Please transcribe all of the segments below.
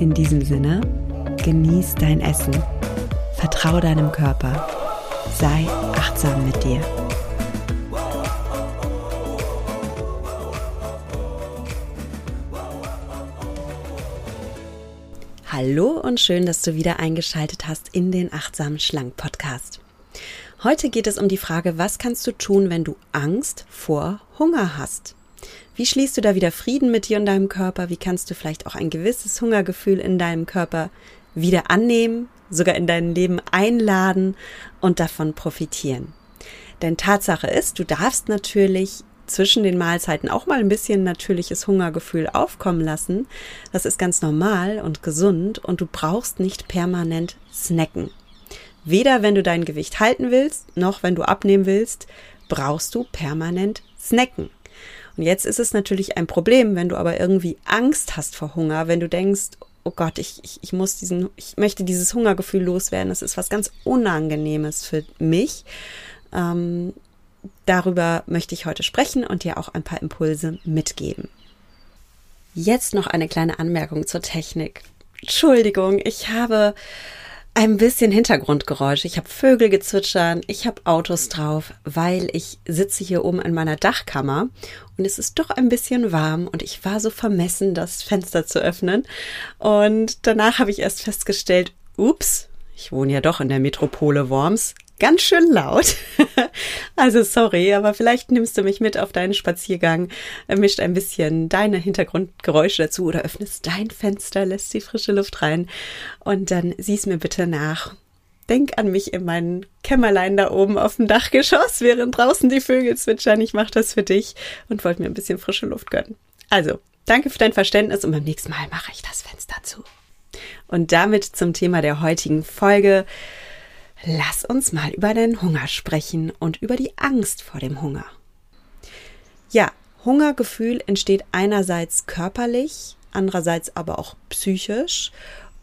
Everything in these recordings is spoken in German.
In diesem Sinne, genieß dein Essen, vertraue deinem Körper, sei achtsam mit dir. Hallo und schön, dass du wieder eingeschaltet hast in den Achtsam Schlank Podcast. Heute geht es um die Frage, was kannst du tun, wenn du Angst vor Hunger hast? Wie schließt du da wieder Frieden mit dir und deinem Körper? Wie kannst du vielleicht auch ein gewisses Hungergefühl in deinem Körper wieder annehmen, sogar in dein Leben einladen und davon profitieren? Denn Tatsache ist, du darfst natürlich zwischen den Mahlzeiten auch mal ein bisschen natürliches Hungergefühl aufkommen lassen. Das ist ganz normal und gesund und du brauchst nicht permanent snacken. Weder wenn du dein Gewicht halten willst, noch wenn du abnehmen willst, brauchst du permanent snacken. Und jetzt ist es natürlich ein Problem, wenn du aber irgendwie Angst hast vor Hunger, wenn du denkst, oh Gott, ich, ich, ich muss diesen, ich möchte dieses Hungergefühl loswerden. Das ist was ganz Unangenehmes für mich. Ähm, darüber möchte ich heute sprechen und dir auch ein paar Impulse mitgeben. Jetzt noch eine kleine Anmerkung zur Technik. Entschuldigung, ich habe ein bisschen Hintergrundgeräusche. Ich habe Vögel gezwitschern, ich habe Autos drauf, weil ich sitze hier oben in meiner Dachkammer und es ist doch ein bisschen warm und ich war so vermessen, das Fenster zu öffnen. Und danach habe ich erst festgestellt, ups, ich wohne ja doch in der Metropole Worms ganz schön laut. also sorry, aber vielleicht nimmst du mich mit auf deinen Spaziergang, mischt ein bisschen deine Hintergrundgeräusche dazu oder öffnest dein Fenster, lässt die frische Luft rein und dann siehst mir bitte nach. Denk an mich in meinem Kämmerlein da oben auf dem Dachgeschoss, während draußen die Vögel zwitschern. Ich mache das für dich und wollte mir ein bisschen frische Luft gönnen. Also, danke für dein Verständnis und beim nächsten Mal mache ich das Fenster zu. Und damit zum Thema der heutigen Folge. Lass uns mal über den Hunger sprechen und über die Angst vor dem Hunger. Ja, Hungergefühl entsteht einerseits körperlich, andererseits aber auch psychisch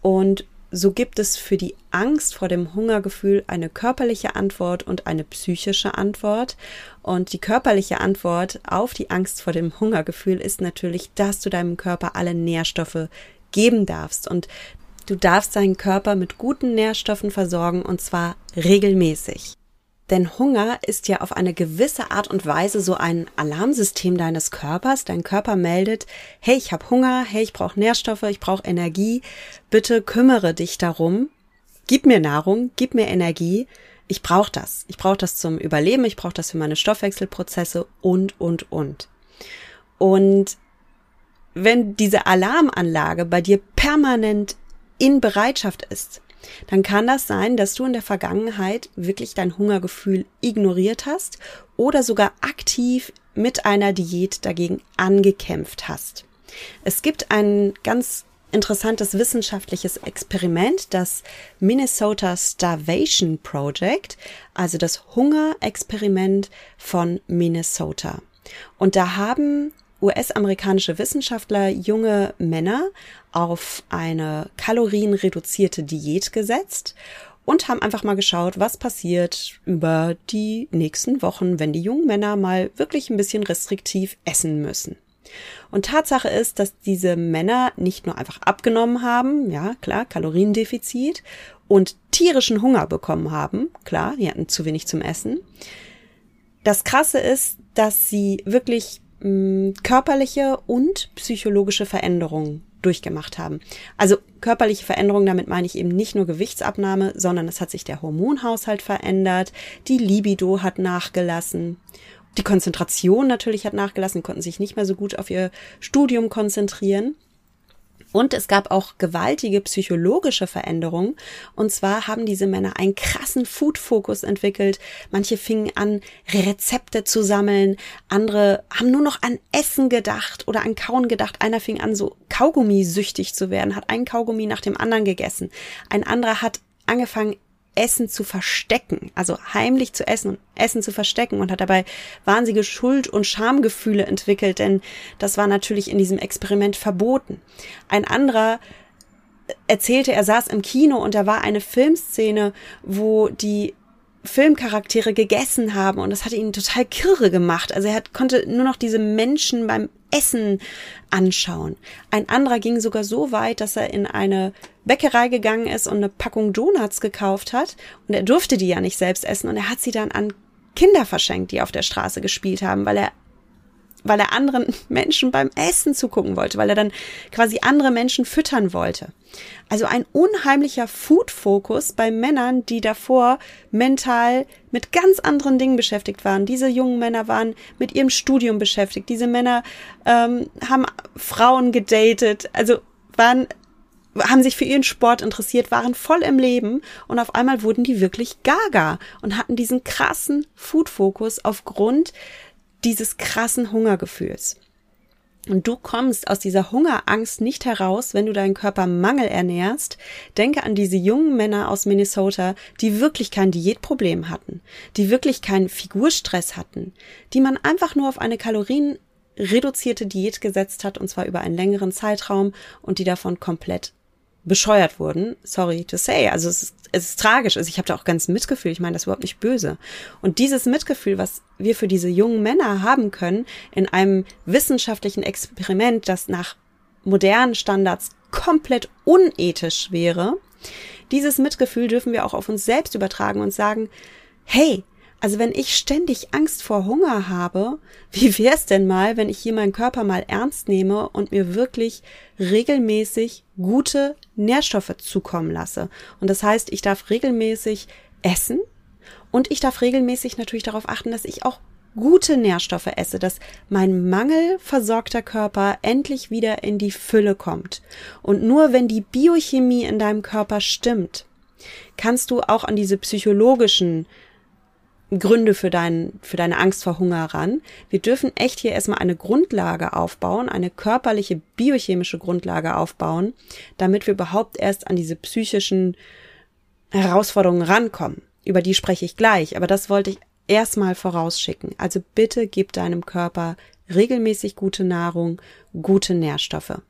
und so gibt es für die Angst vor dem Hungergefühl eine körperliche Antwort und eine psychische Antwort. Und die körperliche Antwort auf die Angst vor dem Hungergefühl ist natürlich, dass du deinem Körper alle Nährstoffe geben darfst. Und Du darfst deinen Körper mit guten Nährstoffen versorgen und zwar regelmäßig. Denn Hunger ist ja auf eine gewisse Art und Weise so ein Alarmsystem deines Körpers. Dein Körper meldet, hey, ich habe Hunger, hey, ich brauche Nährstoffe, ich brauche Energie. Bitte kümmere dich darum. Gib mir Nahrung, gib mir Energie. Ich brauche das. Ich brauche das zum Überleben, ich brauche das für meine Stoffwechselprozesse und, und, und. Und wenn diese Alarmanlage bei dir permanent in Bereitschaft ist, dann kann das sein, dass du in der Vergangenheit wirklich dein Hungergefühl ignoriert hast oder sogar aktiv mit einer Diät dagegen angekämpft hast. Es gibt ein ganz interessantes wissenschaftliches Experiment, das Minnesota Starvation Project, also das Hungerexperiment von Minnesota. Und da haben US-amerikanische Wissenschaftler junge Männer auf eine kalorienreduzierte Diät gesetzt und haben einfach mal geschaut, was passiert über die nächsten Wochen, wenn die jungen Männer mal wirklich ein bisschen restriktiv essen müssen. Und Tatsache ist, dass diese Männer nicht nur einfach abgenommen haben, ja klar, Kaloriendefizit und tierischen Hunger bekommen haben, klar, die hatten zu wenig zum Essen. Das Krasse ist, dass sie wirklich mh, körperliche und psychologische Veränderungen durchgemacht haben. Also körperliche Veränderungen, damit meine ich eben nicht nur Gewichtsabnahme, sondern es hat sich der Hormonhaushalt verändert, die Libido hat nachgelassen, die Konzentration natürlich hat nachgelassen, konnten sich nicht mehr so gut auf ihr Studium konzentrieren. Und es gab auch gewaltige psychologische Veränderungen. Und zwar haben diese Männer einen krassen Food-Fokus entwickelt. Manche fingen an, Rezepte zu sammeln. Andere haben nur noch an Essen gedacht oder an Kauen gedacht. Einer fing an, so Kaugummi-süchtig zu werden, hat einen Kaugummi nach dem anderen gegessen. Ein anderer hat angefangen, Essen zu verstecken, also heimlich zu essen und Essen zu verstecken und hat dabei wahnsinnige Schuld- und Schamgefühle entwickelt, denn das war natürlich in diesem Experiment verboten. Ein anderer erzählte, er saß im Kino und da war eine Filmszene, wo die Filmcharaktere gegessen haben und das hatte ihn total kirre gemacht. Also er hat, konnte nur noch diese Menschen beim Essen anschauen. Ein anderer ging sogar so weit, dass er in eine Bäckerei gegangen ist und eine Packung Donuts gekauft hat und er durfte die ja nicht selbst essen und er hat sie dann an Kinder verschenkt, die auf der Straße gespielt haben, weil er weil er anderen Menschen beim Essen zugucken wollte, weil er dann quasi andere Menschen füttern wollte. Also ein unheimlicher Food-Fokus bei Männern, die davor mental mit ganz anderen Dingen beschäftigt waren. Diese jungen Männer waren mit ihrem Studium beschäftigt. Diese Männer ähm, haben Frauen gedatet, also waren haben sich für ihren Sport interessiert, waren voll im Leben und auf einmal wurden die wirklich gaga und hatten diesen krassen Food-Fokus aufgrund dieses krassen Hungergefühls. Und du kommst aus dieser Hungerangst nicht heraus, wenn du deinen Körper Mangel ernährst. Denke an diese jungen Männer aus Minnesota, die wirklich kein Diätproblem hatten, die wirklich keinen Figurstress hatten, die man einfach nur auf eine kalorienreduzierte Diät gesetzt hat, und zwar über einen längeren Zeitraum, und die davon komplett bescheuert wurden. Sorry to say. Also es ist, es ist tragisch. Also ich habe da auch ganz Mitgefühl. Ich meine das überhaupt nicht böse. Und dieses Mitgefühl, was wir für diese jungen Männer haben können, in einem wissenschaftlichen Experiment, das nach modernen Standards komplett unethisch wäre, dieses Mitgefühl dürfen wir auch auf uns selbst übertragen und sagen, hey, also wenn ich ständig Angst vor Hunger habe, wie wär's denn mal, wenn ich hier meinen Körper mal ernst nehme und mir wirklich regelmäßig gute Nährstoffe zukommen lasse? Und das heißt, ich darf regelmäßig essen und ich darf regelmäßig natürlich darauf achten, dass ich auch gute Nährstoffe esse, dass mein mangelversorgter Körper endlich wieder in die Fülle kommt. Und nur wenn die Biochemie in deinem Körper stimmt, kannst du auch an diese psychologischen Gründe für, dein, für deine Angst vor Hunger ran. Wir dürfen echt hier erstmal eine Grundlage aufbauen, eine körperliche, biochemische Grundlage aufbauen, damit wir überhaupt erst an diese psychischen Herausforderungen rankommen. Über die spreche ich gleich, aber das wollte ich erstmal vorausschicken. Also bitte gib deinem Körper regelmäßig gute Nahrung, gute Nährstoffe.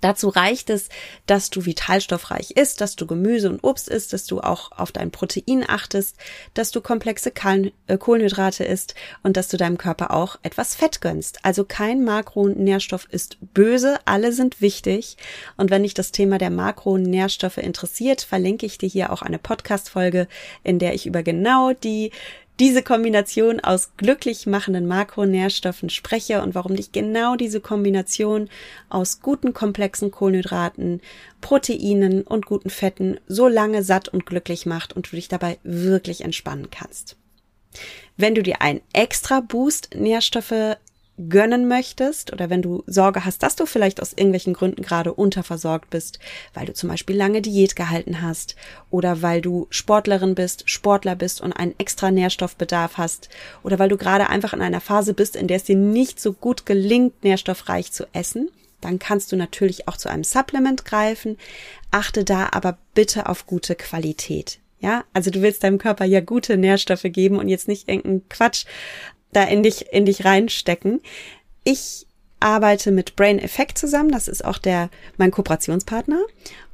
Dazu reicht es, dass du vitalstoffreich isst, dass du Gemüse und Obst isst, dass du auch auf dein Protein achtest, dass du komplexe äh, Kohlenhydrate isst und dass du deinem Körper auch etwas Fett gönnst. Also kein Makronährstoff ist böse, alle sind wichtig. Und wenn dich das Thema der Makronährstoffe interessiert, verlinke ich dir hier auch eine Podcast-Folge, in der ich über genau die diese Kombination aus glücklich machenden Makronährstoffen spreche und warum dich genau diese Kombination aus guten komplexen Kohlenhydraten, Proteinen und guten Fetten so lange satt und glücklich macht und du dich dabei wirklich entspannen kannst. Wenn du dir einen extra Boost Nährstoffe gönnen möchtest oder wenn du Sorge hast, dass du vielleicht aus irgendwelchen Gründen gerade unterversorgt bist, weil du zum Beispiel lange Diät gehalten hast oder weil du Sportlerin bist, Sportler bist und einen extra Nährstoffbedarf hast oder weil du gerade einfach in einer Phase bist, in der es dir nicht so gut gelingt, nährstoffreich zu essen, dann kannst du natürlich auch zu einem Supplement greifen. Achte da aber bitte auf gute Qualität. Ja, also du willst deinem Körper ja gute Nährstoffe geben und jetzt nicht irgendeinen Quatsch da in dich, in dich reinstecken. Ich arbeite mit Brain Effect zusammen. Das ist auch der, mein Kooperationspartner.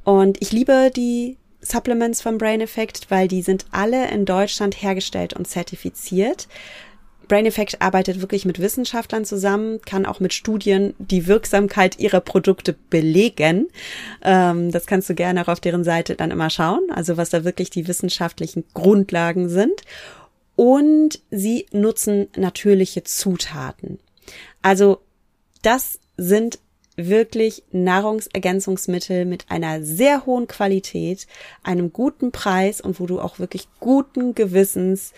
Und ich liebe die Supplements von Brain Effect, weil die sind alle in Deutschland hergestellt und zertifiziert. Brain Effect arbeitet wirklich mit Wissenschaftlern zusammen, kann auch mit Studien die Wirksamkeit ihrer Produkte belegen. Ähm, das kannst du gerne auch auf deren Seite dann immer schauen, also was da wirklich die wissenschaftlichen Grundlagen sind und sie nutzen natürliche Zutaten. Also das sind wirklich Nahrungsergänzungsmittel mit einer sehr hohen Qualität, einem guten Preis und wo du auch wirklich guten Gewissens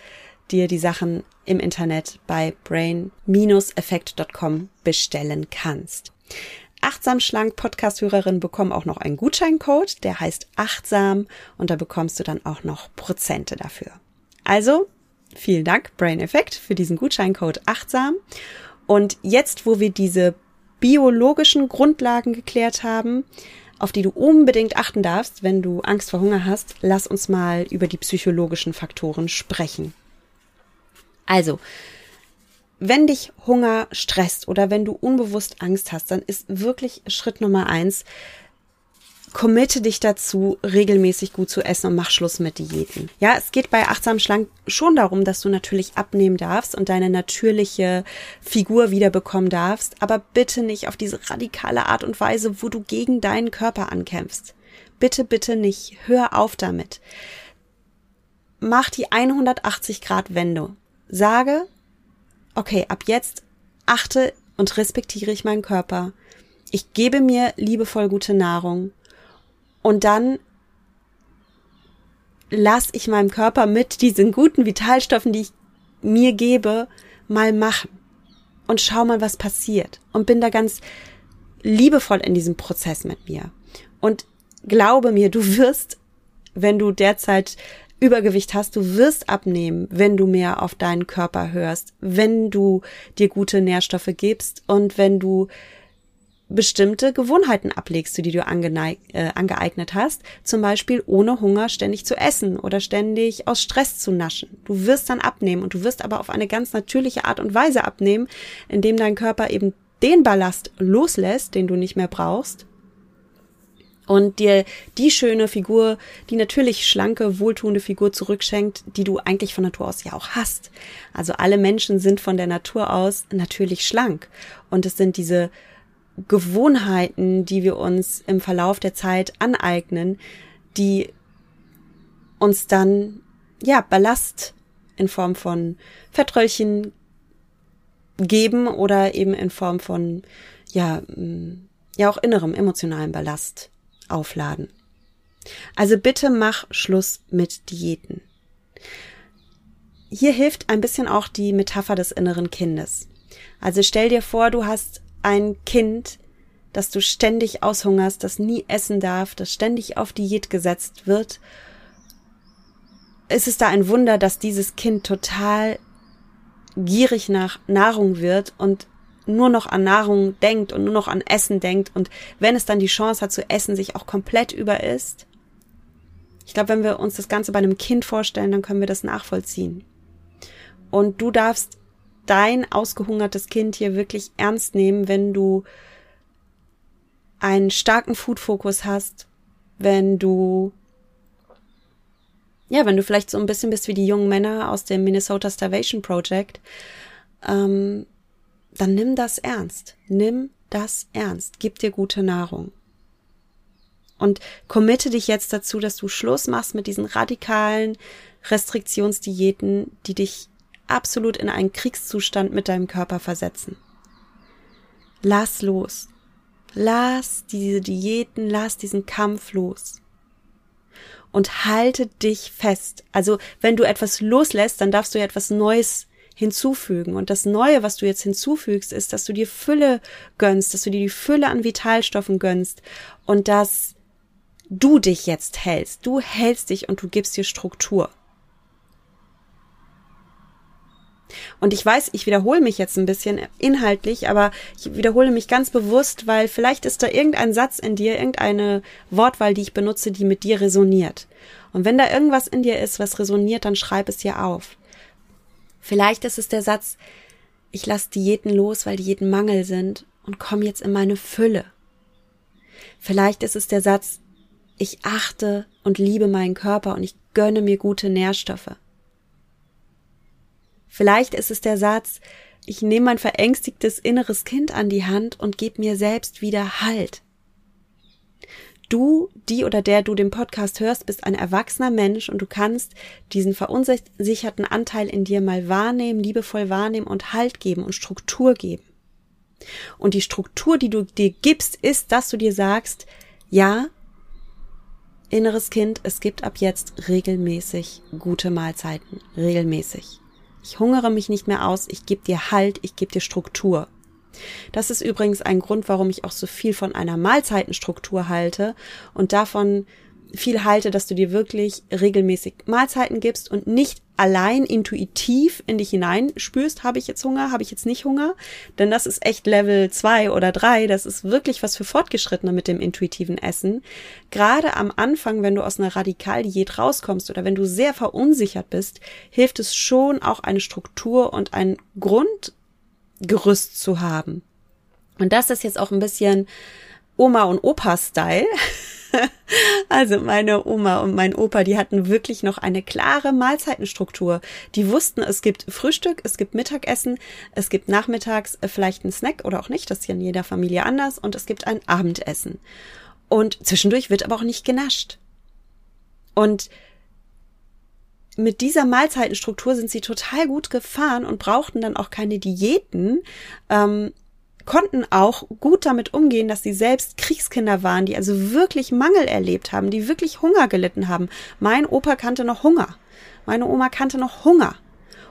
dir die Sachen im Internet bei brain-effekt.com bestellen kannst. Achtsam Schlank Podcast-Hörerinnen bekommen auch noch einen Gutscheincode, der heißt Achtsam und da bekommst du dann auch noch Prozente dafür. Also, vielen Dank, Brain Effect, für diesen Gutscheincode Achtsam. Und jetzt, wo wir diese biologischen Grundlagen geklärt haben, auf die du unbedingt achten darfst, wenn du Angst vor Hunger hast, lass uns mal über die psychologischen Faktoren sprechen. Also, wenn dich Hunger stresst oder wenn du unbewusst Angst hast, dann ist wirklich Schritt Nummer eins, committe dich dazu, regelmäßig gut zu essen und mach Schluss mit Diäten. Ja, es geht bei achtsam schlank schon darum, dass du natürlich abnehmen darfst und deine natürliche Figur wiederbekommen darfst, aber bitte nicht auf diese radikale Art und Weise, wo du gegen deinen Körper ankämpfst. Bitte, bitte nicht. Hör auf damit. Mach die 180 Grad Wende. Sage, okay, ab jetzt achte und respektiere ich meinen Körper. Ich gebe mir liebevoll gute Nahrung und dann lasse ich meinem Körper mit diesen guten Vitalstoffen, die ich mir gebe, mal machen und schau mal, was passiert und bin da ganz liebevoll in diesem Prozess mit mir. Und glaube mir, du wirst, wenn du derzeit Übergewicht hast, du wirst abnehmen, wenn du mehr auf deinen Körper hörst, wenn du dir gute Nährstoffe gibst und wenn du bestimmte Gewohnheiten ablegst, die du äh, angeeignet hast, zum Beispiel ohne Hunger ständig zu essen oder ständig aus Stress zu naschen. Du wirst dann abnehmen und du wirst aber auf eine ganz natürliche Art und Weise abnehmen, indem dein Körper eben den Ballast loslässt, den du nicht mehr brauchst und dir die schöne Figur, die natürlich schlanke, wohltuende Figur zurückschenkt, die du eigentlich von Natur aus ja auch hast. Also alle Menschen sind von der Natur aus natürlich schlank und es sind diese Gewohnheiten, die wir uns im Verlauf der Zeit aneignen, die uns dann, ja, Ballast in Form von Fettröllchen geben oder eben in Form von, ja, mm, ja auch innerem emotionalen Ballast aufladen. Also bitte mach Schluss mit Diäten. Hier hilft ein bisschen auch die Metapher des inneren Kindes. Also stell dir vor, du hast ein Kind, das du ständig aushungerst, das nie essen darf, das ständig auf Diät gesetzt wird, ist es da ein Wunder, dass dieses Kind total gierig nach Nahrung wird und nur noch an Nahrung denkt und nur noch an Essen denkt und wenn es dann die Chance hat zu essen, sich auch komplett überisst. Ich glaube, wenn wir uns das Ganze bei einem Kind vorstellen, dann können wir das nachvollziehen. Und du darfst dein ausgehungertes Kind hier wirklich ernst nehmen, wenn du einen starken Food-Fokus hast, wenn du ja, wenn du vielleicht so ein bisschen bist wie die jungen Männer aus dem Minnesota Starvation Project, ähm, dann nimm das ernst. Nimm das ernst. Gib dir gute Nahrung. Und committe dich jetzt dazu, dass du Schluss machst mit diesen radikalen Restriktionsdiäten, die dich absolut in einen Kriegszustand mit deinem Körper versetzen. Lass los. Lass diese Diäten, lass diesen Kampf los. Und halte dich fest. Also, wenn du etwas loslässt, dann darfst du ja etwas Neues hinzufügen. Und das Neue, was du jetzt hinzufügst, ist, dass du dir Fülle gönnst, dass du dir die Fülle an Vitalstoffen gönnst und dass du dich jetzt hältst. Du hältst dich und du gibst dir Struktur. Und ich weiß, ich wiederhole mich jetzt ein bisschen inhaltlich, aber ich wiederhole mich ganz bewusst, weil vielleicht ist da irgendein Satz in dir, irgendeine Wortwahl, die ich benutze, die mit dir resoniert. Und wenn da irgendwas in dir ist, was resoniert, dann schreib es dir auf. Vielleicht ist es der Satz, ich lasse Diäten los, weil Diäten Mangel sind und komme jetzt in meine Fülle. Vielleicht ist es der Satz, ich achte und liebe meinen Körper und ich gönne mir gute Nährstoffe. Vielleicht ist es der Satz, ich nehme mein verängstigtes inneres Kind an die Hand und gebe mir selbst wieder Halt. Du, die oder der du den Podcast hörst, bist ein erwachsener Mensch und du kannst diesen verunsicherten Anteil in dir mal wahrnehmen, liebevoll wahrnehmen und Halt geben und Struktur geben. Und die Struktur, die du dir gibst, ist, dass du dir sagst, ja, inneres Kind, es gibt ab jetzt regelmäßig gute Mahlzeiten, regelmäßig. Ich hungere mich nicht mehr aus, ich gebe dir Halt, ich gebe dir Struktur. Das ist übrigens ein Grund, warum ich auch so viel von einer Mahlzeitenstruktur halte und davon viel halte, dass du dir wirklich regelmäßig Mahlzeiten gibst und nicht allein intuitiv in dich hinein spürst, habe ich jetzt Hunger, habe ich jetzt nicht Hunger, denn das ist echt Level zwei oder drei. das ist wirklich was für Fortgeschrittene mit dem intuitiven Essen. Gerade am Anfang, wenn du aus einer Radikaldiät rauskommst oder wenn du sehr verunsichert bist, hilft es schon auch eine Struktur und ein Grundgerüst zu haben. Und das ist jetzt auch ein bisschen Oma und Opa-Style. also meine Oma und mein Opa, die hatten wirklich noch eine klare Mahlzeitenstruktur. Die wussten, es gibt Frühstück, es gibt Mittagessen, es gibt nachmittags äh, vielleicht einen Snack oder auch nicht, das ist ja in jeder Familie anders und es gibt ein Abendessen. Und zwischendurch wird aber auch nicht genascht. Und mit dieser Mahlzeitenstruktur sind sie total gut gefahren und brauchten dann auch keine Diäten, ähm, konnten auch gut damit umgehen, dass sie selbst Kriegskinder waren, die also wirklich Mangel erlebt haben, die wirklich Hunger gelitten haben. Mein Opa kannte noch Hunger. Meine Oma kannte noch Hunger.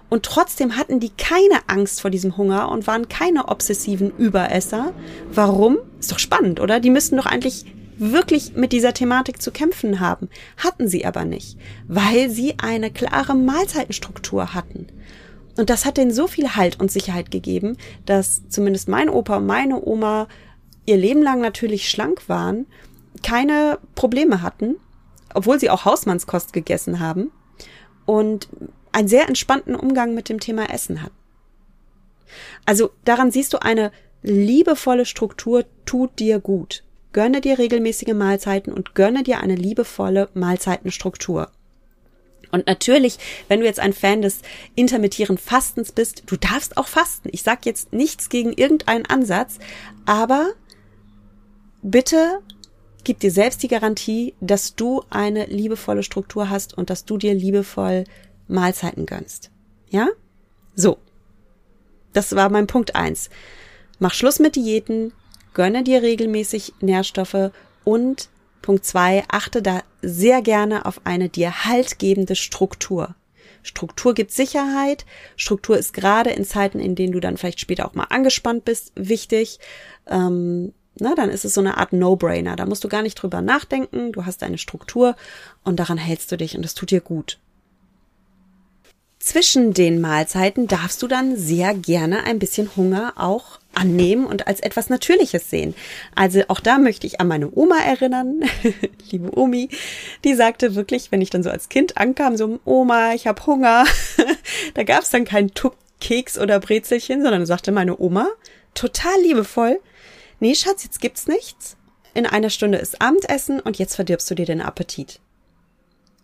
Und trotzdem hatten die keine Angst vor diesem Hunger und waren keine obsessiven Überesser. Warum? Ist doch spannend, oder? Die müssten doch eigentlich wirklich mit dieser Thematik zu kämpfen haben. Hatten sie aber nicht, weil sie eine klare Mahlzeitenstruktur hatten. Und das hat denen so viel Halt und Sicherheit gegeben, dass zumindest mein Opa und meine Oma ihr Leben lang natürlich schlank waren, keine Probleme hatten, obwohl sie auch Hausmannskost gegessen haben und einen sehr entspannten Umgang mit dem Thema Essen hatten. Also daran siehst du, eine liebevolle Struktur tut dir gut. Gönne dir regelmäßige Mahlzeiten und gönne dir eine liebevolle Mahlzeitenstruktur. Und natürlich, wenn du jetzt ein Fan des intermittierenden Fastens bist, du darfst auch fasten. Ich sage jetzt nichts gegen irgendeinen Ansatz, aber bitte gib dir selbst die Garantie, dass du eine liebevolle Struktur hast und dass du dir liebevoll Mahlzeiten gönnst. Ja? So. Das war mein Punkt eins. Mach Schluss mit Diäten, gönne dir regelmäßig Nährstoffe und Punkt zwei, achte da sehr gerne auf eine dir haltgebende Struktur. Struktur gibt Sicherheit. Struktur ist gerade in Zeiten, in denen du dann vielleicht später auch mal angespannt bist, wichtig. Ähm, na, dann ist es so eine Art No-Brainer. Da musst du gar nicht drüber nachdenken. Du hast eine Struktur und daran hältst du dich und das tut dir gut. Zwischen den Mahlzeiten darfst du dann sehr gerne ein bisschen Hunger auch annehmen und als etwas Natürliches sehen. Also auch da möchte ich an meine Oma erinnern, liebe Omi, die sagte wirklich, wenn ich dann so als Kind ankam, so Oma, ich habe Hunger, da gab es dann keinen Tuck Keks oder Brezelchen, sondern sagte meine Oma, total liebevoll, nee Schatz, jetzt gibt's nichts. In einer Stunde ist Abendessen und jetzt verdirbst du dir den Appetit.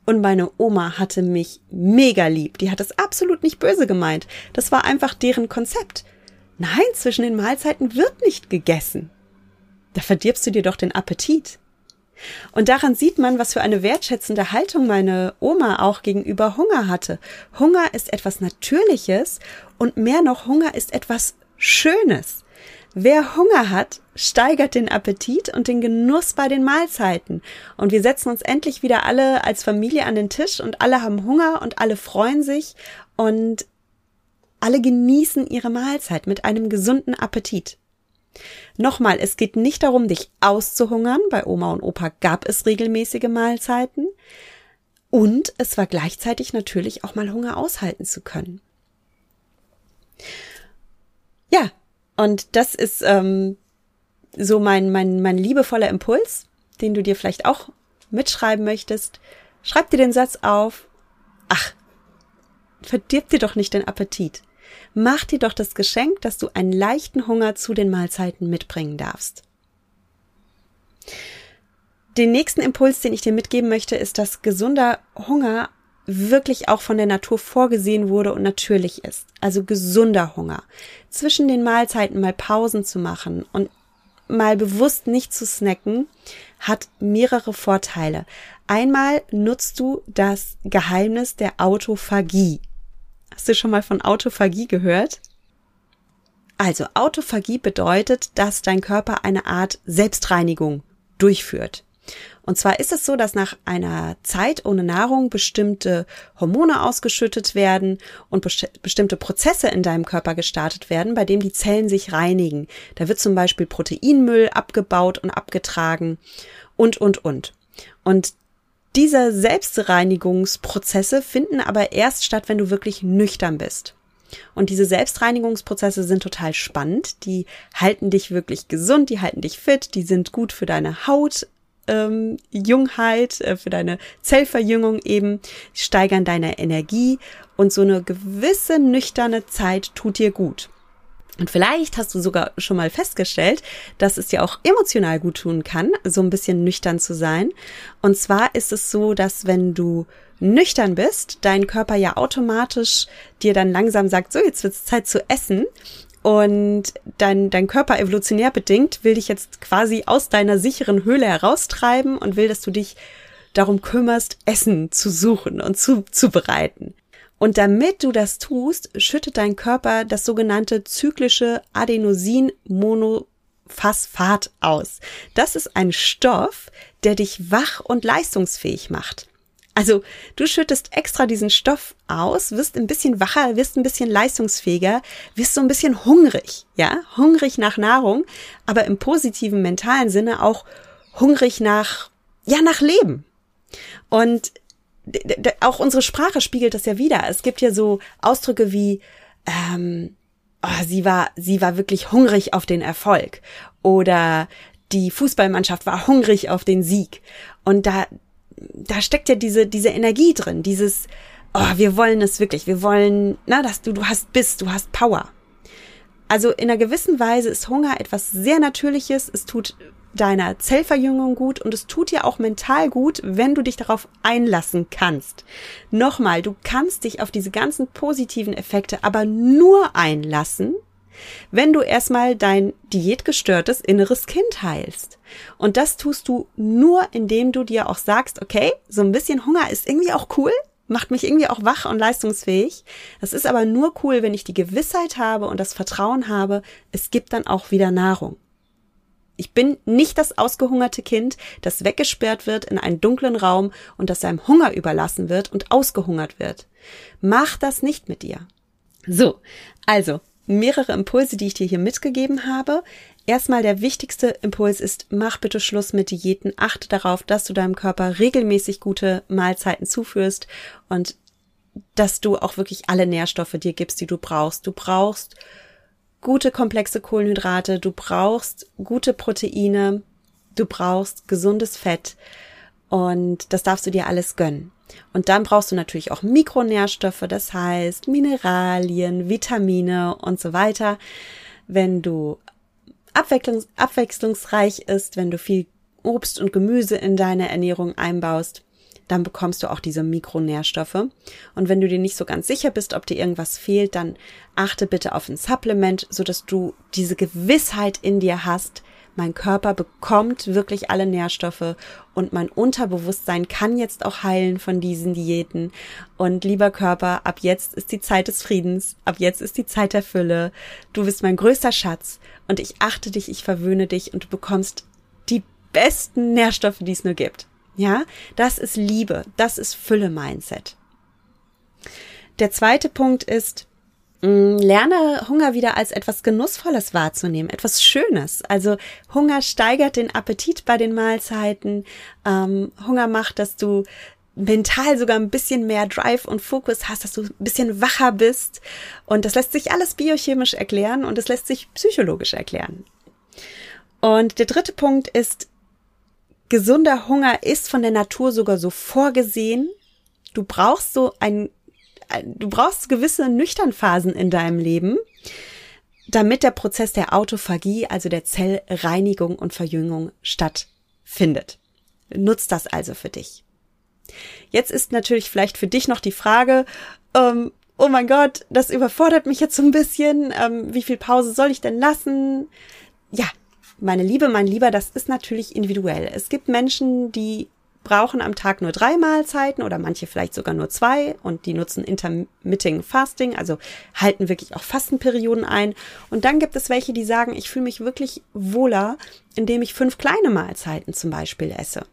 Und meine Oma hatte mich mega lieb. Die hat es absolut nicht böse gemeint. Das war einfach deren Konzept. Nein, zwischen den Mahlzeiten wird nicht gegessen. Da verdirbst du dir doch den Appetit. Und daran sieht man, was für eine wertschätzende Haltung meine Oma auch gegenüber Hunger hatte. Hunger ist etwas Natürliches und mehr noch Hunger ist etwas Schönes. Wer Hunger hat, steigert den Appetit und den Genuss bei den Mahlzeiten. Und wir setzen uns endlich wieder alle als Familie an den Tisch und alle haben Hunger und alle freuen sich und alle genießen ihre Mahlzeit mit einem gesunden Appetit. Nochmal, es geht nicht darum, dich auszuhungern. Bei Oma und Opa gab es regelmäßige Mahlzeiten. Und es war gleichzeitig natürlich auch mal Hunger aushalten zu können. Ja, und das ist ähm, so mein, mein, mein liebevoller Impuls, den du dir vielleicht auch mitschreiben möchtest. Schreib dir den Satz auf. Ach, verdirb dir doch nicht den Appetit. Mach dir doch das Geschenk, dass du einen leichten Hunger zu den Mahlzeiten mitbringen darfst. Den nächsten Impuls, den ich dir mitgeben möchte, ist, dass gesunder Hunger wirklich auch von der Natur vorgesehen wurde und natürlich ist. Also gesunder Hunger. Zwischen den Mahlzeiten mal Pausen zu machen und mal bewusst nicht zu snacken, hat mehrere Vorteile. Einmal nutzt du das Geheimnis der Autophagie. Hast du schon mal von Autophagie gehört? Also Autophagie bedeutet, dass dein Körper eine Art Selbstreinigung durchführt. Und zwar ist es so, dass nach einer Zeit ohne Nahrung bestimmte Hormone ausgeschüttet werden und bestimmte Prozesse in deinem Körper gestartet werden, bei dem die Zellen sich reinigen. Da wird zum Beispiel Proteinmüll abgebaut und abgetragen und, und, und. Und diese Selbstreinigungsprozesse finden aber erst statt, wenn du wirklich nüchtern bist. Und diese Selbstreinigungsprozesse sind total spannend. Die halten dich wirklich gesund, die halten dich fit, die sind gut für deine Haut, ähm, Jungheit, äh, für deine Zellverjüngung eben, steigern deine Energie und so eine gewisse nüchterne Zeit tut dir gut. Und vielleicht hast du sogar schon mal festgestellt, dass es dir auch emotional gut tun kann, so ein bisschen nüchtern zu sein. Und zwar ist es so, dass wenn du nüchtern bist, dein Körper ja automatisch dir dann langsam sagt, so jetzt wird's Zeit zu essen. Und dein, dein Körper evolutionär bedingt will dich jetzt quasi aus deiner sicheren Höhle heraustreiben und will, dass du dich darum kümmerst, Essen zu suchen und zu, zubereiten. Und damit du das tust, schüttet dein Körper das sogenannte zyklische Adenosin-Monophosphat aus. Das ist ein Stoff, der dich wach und leistungsfähig macht. Also du schüttest extra diesen Stoff aus, wirst ein bisschen wacher, wirst ein bisschen leistungsfähiger, wirst so ein bisschen hungrig, ja, hungrig nach Nahrung, aber im positiven mentalen Sinne auch hungrig nach, ja, nach Leben. Und auch unsere Sprache spiegelt das ja wieder. Es gibt ja so Ausdrücke wie, ähm, oh, sie war, sie war wirklich hungrig auf den Erfolg oder die Fußballmannschaft war hungrig auf den Sieg. Und da, da steckt ja diese, diese Energie drin, dieses, oh, wir wollen es wirklich, wir wollen, na, dass du, du hast Biss, du hast Power. Also in einer gewissen Weise ist Hunger etwas sehr Natürliches. Es tut deiner Zellverjüngung gut und es tut dir auch mental gut, wenn du dich darauf einlassen kannst. Nochmal, du kannst dich auf diese ganzen positiven Effekte aber nur einlassen, wenn du erstmal dein diätgestörtes inneres Kind heilst. Und das tust du nur, indem du dir auch sagst, okay, so ein bisschen Hunger ist irgendwie auch cool, macht mich irgendwie auch wach und leistungsfähig. Das ist aber nur cool, wenn ich die Gewissheit habe und das Vertrauen habe, es gibt dann auch wieder Nahrung. Ich bin nicht das ausgehungerte Kind, das weggesperrt wird in einen dunklen Raum und das seinem Hunger überlassen wird und ausgehungert wird. Mach das nicht mit dir. So, also mehrere Impulse, die ich dir hier mitgegeben habe. Erstmal der wichtigste Impuls ist, mach bitte Schluss mit Diäten. Achte darauf, dass du deinem Körper regelmäßig gute Mahlzeiten zuführst und dass du auch wirklich alle Nährstoffe dir gibst, die du brauchst. Du brauchst gute komplexe Kohlenhydrate, du brauchst gute Proteine, du brauchst gesundes Fett und das darfst du dir alles gönnen. Und dann brauchst du natürlich auch Mikronährstoffe, das heißt Mineralien, Vitamine und so weiter. Wenn du abwechslungs abwechslungsreich isst, wenn du viel Obst und Gemüse in deine Ernährung einbaust, dann bekommst du auch diese Mikronährstoffe. Und wenn du dir nicht so ganz sicher bist, ob dir irgendwas fehlt, dann achte bitte auf ein Supplement, so dass du diese Gewissheit in dir hast, mein Körper bekommt wirklich alle Nährstoffe und mein Unterbewusstsein kann jetzt auch heilen von diesen Diäten. Und lieber Körper, ab jetzt ist die Zeit des Friedens, ab jetzt ist die Zeit der Fülle. Du bist mein größter Schatz und ich achte dich, ich verwöhne dich und du bekommst die besten Nährstoffe, die es nur gibt. Ja, das ist Liebe, das ist Fülle-Mindset. Der zweite Punkt ist, lerne Hunger wieder als etwas Genussvolles wahrzunehmen, etwas Schönes. Also Hunger steigert den Appetit bei den Mahlzeiten. Ähm, Hunger macht, dass du mental sogar ein bisschen mehr Drive und Fokus hast, dass du ein bisschen wacher bist. Und das lässt sich alles biochemisch erklären und es lässt sich psychologisch erklären. Und der dritte Punkt ist, gesunder Hunger ist von der Natur sogar so vorgesehen. Du brauchst so ein du brauchst gewisse Nüchternphasen in deinem Leben, damit der Prozess der Autophagie, also der Zellreinigung und Verjüngung stattfindet. Nutz das also für dich. Jetzt ist natürlich vielleicht für dich noch die Frage, ähm, oh mein Gott, das überfordert mich jetzt so ein bisschen. Ähm, wie viel Pause soll ich denn lassen? Ja, meine Liebe, mein Lieber, das ist natürlich individuell. Es gibt Menschen, die brauchen am Tag nur drei Mahlzeiten oder manche vielleicht sogar nur zwei und die nutzen Intermitting Fasting, also halten wirklich auch Fastenperioden ein. Und dann gibt es welche, die sagen, ich fühle mich wirklich wohler, indem ich fünf kleine Mahlzeiten zum Beispiel esse.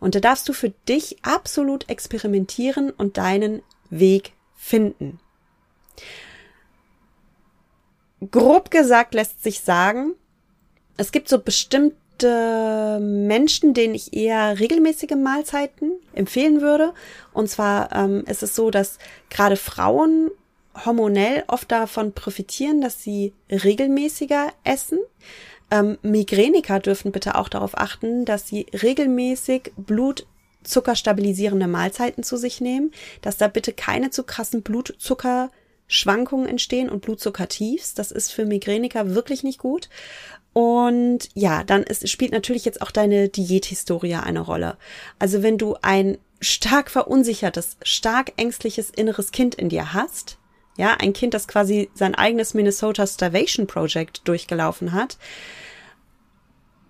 Und da darfst du für dich absolut experimentieren und deinen Weg finden. Grob gesagt lässt sich sagen, es gibt so bestimmte Menschen, denen ich eher regelmäßige Mahlzeiten empfehlen würde. Und zwar ähm, ist es so, dass gerade Frauen hormonell oft davon profitieren, dass sie regelmäßiger essen. Ähm, Migräniker dürfen bitte auch darauf achten, dass sie regelmäßig Blutzuckerstabilisierende Mahlzeiten zu sich nehmen, dass da bitte keine zu krassen Blutzuckerschwankungen entstehen und Blutzuckertiefs. Das ist für Migräniker wirklich nicht gut. Und ja, dann ist, spielt natürlich jetzt auch deine Diäthistorie eine Rolle. Also wenn du ein stark verunsichertes, stark ängstliches inneres Kind in dir hast, ja, ein Kind, das quasi sein eigenes Minnesota Starvation Project durchgelaufen hat,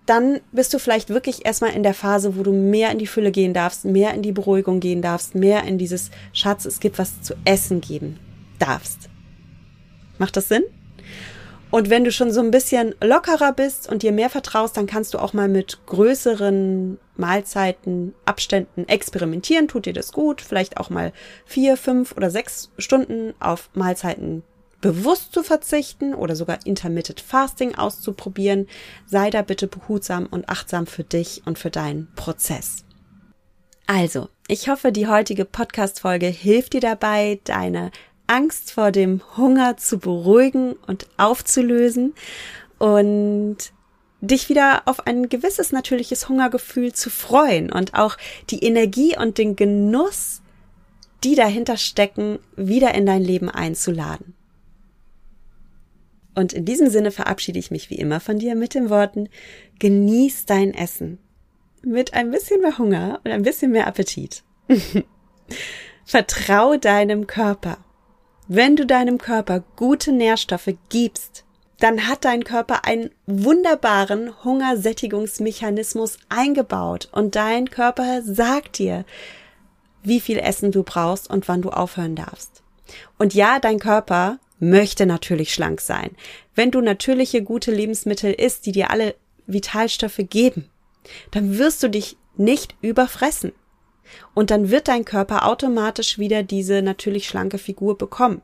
dann bist du vielleicht wirklich erstmal in der Phase, wo du mehr in die Fülle gehen darfst, mehr in die Beruhigung gehen darfst, mehr in dieses Schatz, es gibt was zu essen geben darfst. Macht das Sinn? Und wenn du schon so ein bisschen lockerer bist und dir mehr vertraust, dann kannst du auch mal mit größeren Mahlzeiten, Abständen experimentieren. Tut dir das gut? Vielleicht auch mal vier, fünf oder sechs Stunden auf Mahlzeiten bewusst zu verzichten oder sogar Intermittent Fasting auszuprobieren. Sei da bitte behutsam und achtsam für dich und für deinen Prozess. Also, ich hoffe, die heutige Podcast-Folge hilft dir dabei, deine Angst vor dem Hunger zu beruhigen und aufzulösen und dich wieder auf ein gewisses natürliches Hungergefühl zu freuen und auch die Energie und den Genuss, die dahinter stecken, wieder in dein Leben einzuladen. Und in diesem Sinne verabschiede ich mich wie immer von dir mit den Worten, genieß dein Essen. Mit ein bisschen mehr Hunger und ein bisschen mehr Appetit. Vertrau deinem Körper. Wenn du deinem Körper gute Nährstoffe gibst, dann hat dein Körper einen wunderbaren Hungersättigungsmechanismus eingebaut und dein Körper sagt dir, wie viel Essen du brauchst und wann du aufhören darfst. Und ja, dein Körper möchte natürlich schlank sein. Wenn du natürliche gute Lebensmittel isst, die dir alle Vitalstoffe geben, dann wirst du dich nicht überfressen. Und dann wird dein Körper automatisch wieder diese natürlich schlanke Figur bekommen.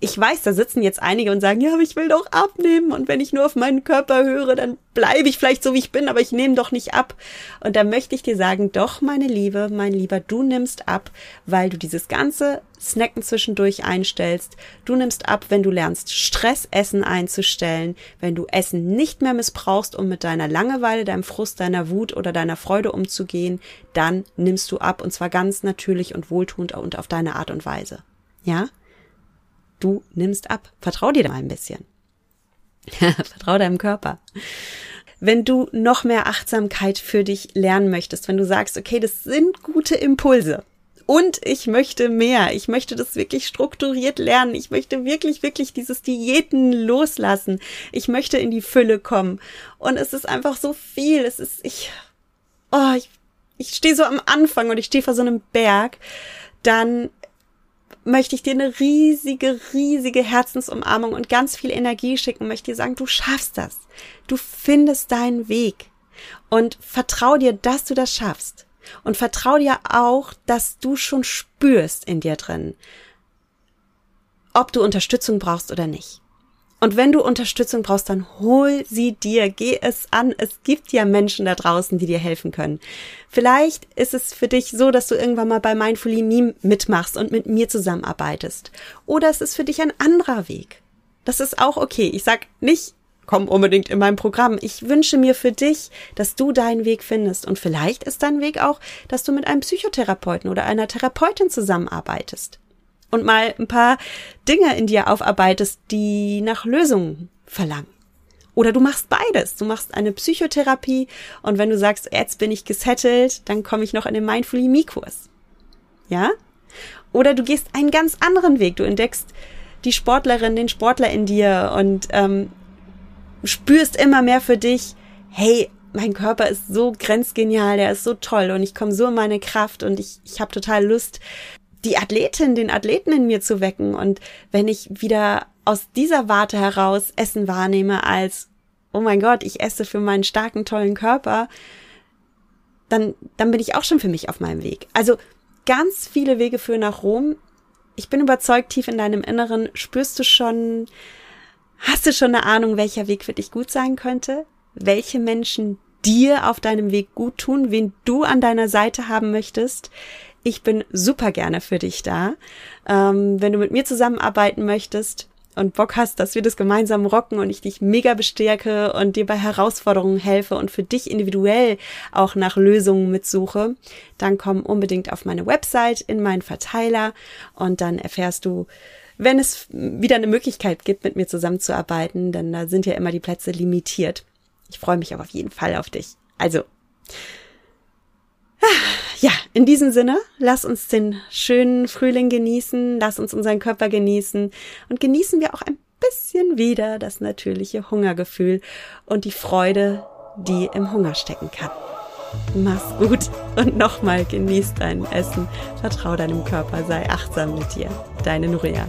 Ich weiß, da sitzen jetzt einige und sagen, ja, aber ich will doch abnehmen und wenn ich nur auf meinen Körper höre, dann bleibe ich vielleicht so, wie ich bin, aber ich nehme doch nicht ab. Und da möchte ich dir sagen, doch, meine Liebe, mein Lieber, du nimmst ab, weil du dieses ganze Snacken zwischendurch einstellst. Du nimmst ab, wenn du lernst, Stressessen einzustellen, wenn du Essen nicht mehr missbrauchst, um mit deiner Langeweile, deinem Frust, deiner Wut oder deiner Freude umzugehen, dann nimmst du ab und zwar ganz natürlich und wohltuend und auf deine Art und Weise. Ja? Du nimmst ab. Vertrau dir da mal ein bisschen. Vertrau deinem Körper. Wenn du noch mehr Achtsamkeit für dich lernen möchtest, wenn du sagst, okay, das sind gute Impulse, und ich möchte mehr. Ich möchte das wirklich strukturiert lernen. Ich möchte wirklich, wirklich dieses Diäten loslassen. Ich möchte in die Fülle kommen. Und es ist einfach so viel. Es ist, ich, oh, ich, ich stehe so am Anfang und ich stehe vor so einem Berg. Dann möchte ich dir eine riesige, riesige Herzensumarmung und ganz viel Energie schicken, möchte dir sagen, du schaffst das. Du findest deinen Weg. Und vertrau dir, dass du das schaffst. Und vertrau dir auch, dass du schon spürst in dir drin, ob du Unterstützung brauchst oder nicht. Und wenn du Unterstützung brauchst, dann hol sie dir, geh es an. Es gibt ja Menschen da draußen, die dir helfen können. Vielleicht ist es für dich so, dass du irgendwann mal bei Mindfully Me mitmachst und mit mir zusammenarbeitest. Oder es ist für dich ein anderer Weg. Das ist auch okay. Ich sag nicht, komm unbedingt in mein Programm. Ich wünsche mir für dich, dass du deinen Weg findest. Und vielleicht ist dein Weg auch, dass du mit einem Psychotherapeuten oder einer Therapeutin zusammenarbeitest und mal ein paar Dinge in dir aufarbeitest, die nach Lösungen verlangen. Oder du machst beides. Du machst eine Psychotherapie und wenn du sagst, jetzt bin ich gesettelt, dann komme ich noch in den Mindfully Me Kurs. Ja? Oder du gehst einen ganz anderen Weg. Du entdeckst die Sportlerin, den Sportler in dir und ähm, spürst immer mehr für dich, hey, mein Körper ist so grenzgenial, der ist so toll und ich komme so in meine Kraft und ich, ich habe total Lust, die Athletin, den Athleten in mir zu wecken. Und wenn ich wieder aus dieser Warte heraus Essen wahrnehme als, oh mein Gott, ich esse für meinen starken, tollen Körper, dann, dann bin ich auch schon für mich auf meinem Weg. Also ganz viele Wege führen nach Rom. Ich bin überzeugt, tief in deinem Inneren spürst du schon, hast du schon eine Ahnung, welcher Weg für dich gut sein könnte? Welche Menschen dir auf deinem Weg gut tun, wen du an deiner Seite haben möchtest? Ich bin super gerne für dich da. Ähm, wenn du mit mir zusammenarbeiten möchtest, und Bock hast, dass wir das gemeinsam rocken und ich dich mega bestärke und dir bei Herausforderungen helfe und für dich individuell auch nach Lösungen mitsuche, dann komm unbedingt auf meine Website in meinen Verteiler und dann erfährst du, wenn es wieder eine Möglichkeit gibt, mit mir zusammenzuarbeiten, denn da sind ja immer die Plätze limitiert. Ich freue mich aber auf jeden Fall auf dich. Also, ja, in diesem Sinne, lass uns den schönen Frühling genießen, lass uns unseren Körper genießen und genießen wir auch ein bisschen wieder das natürliche Hungergefühl und die Freude, die im Hunger stecken kann. Mach's gut und nochmal genieß dein Essen, vertrau deinem Körper, sei achtsam mit dir. Deine Nuria.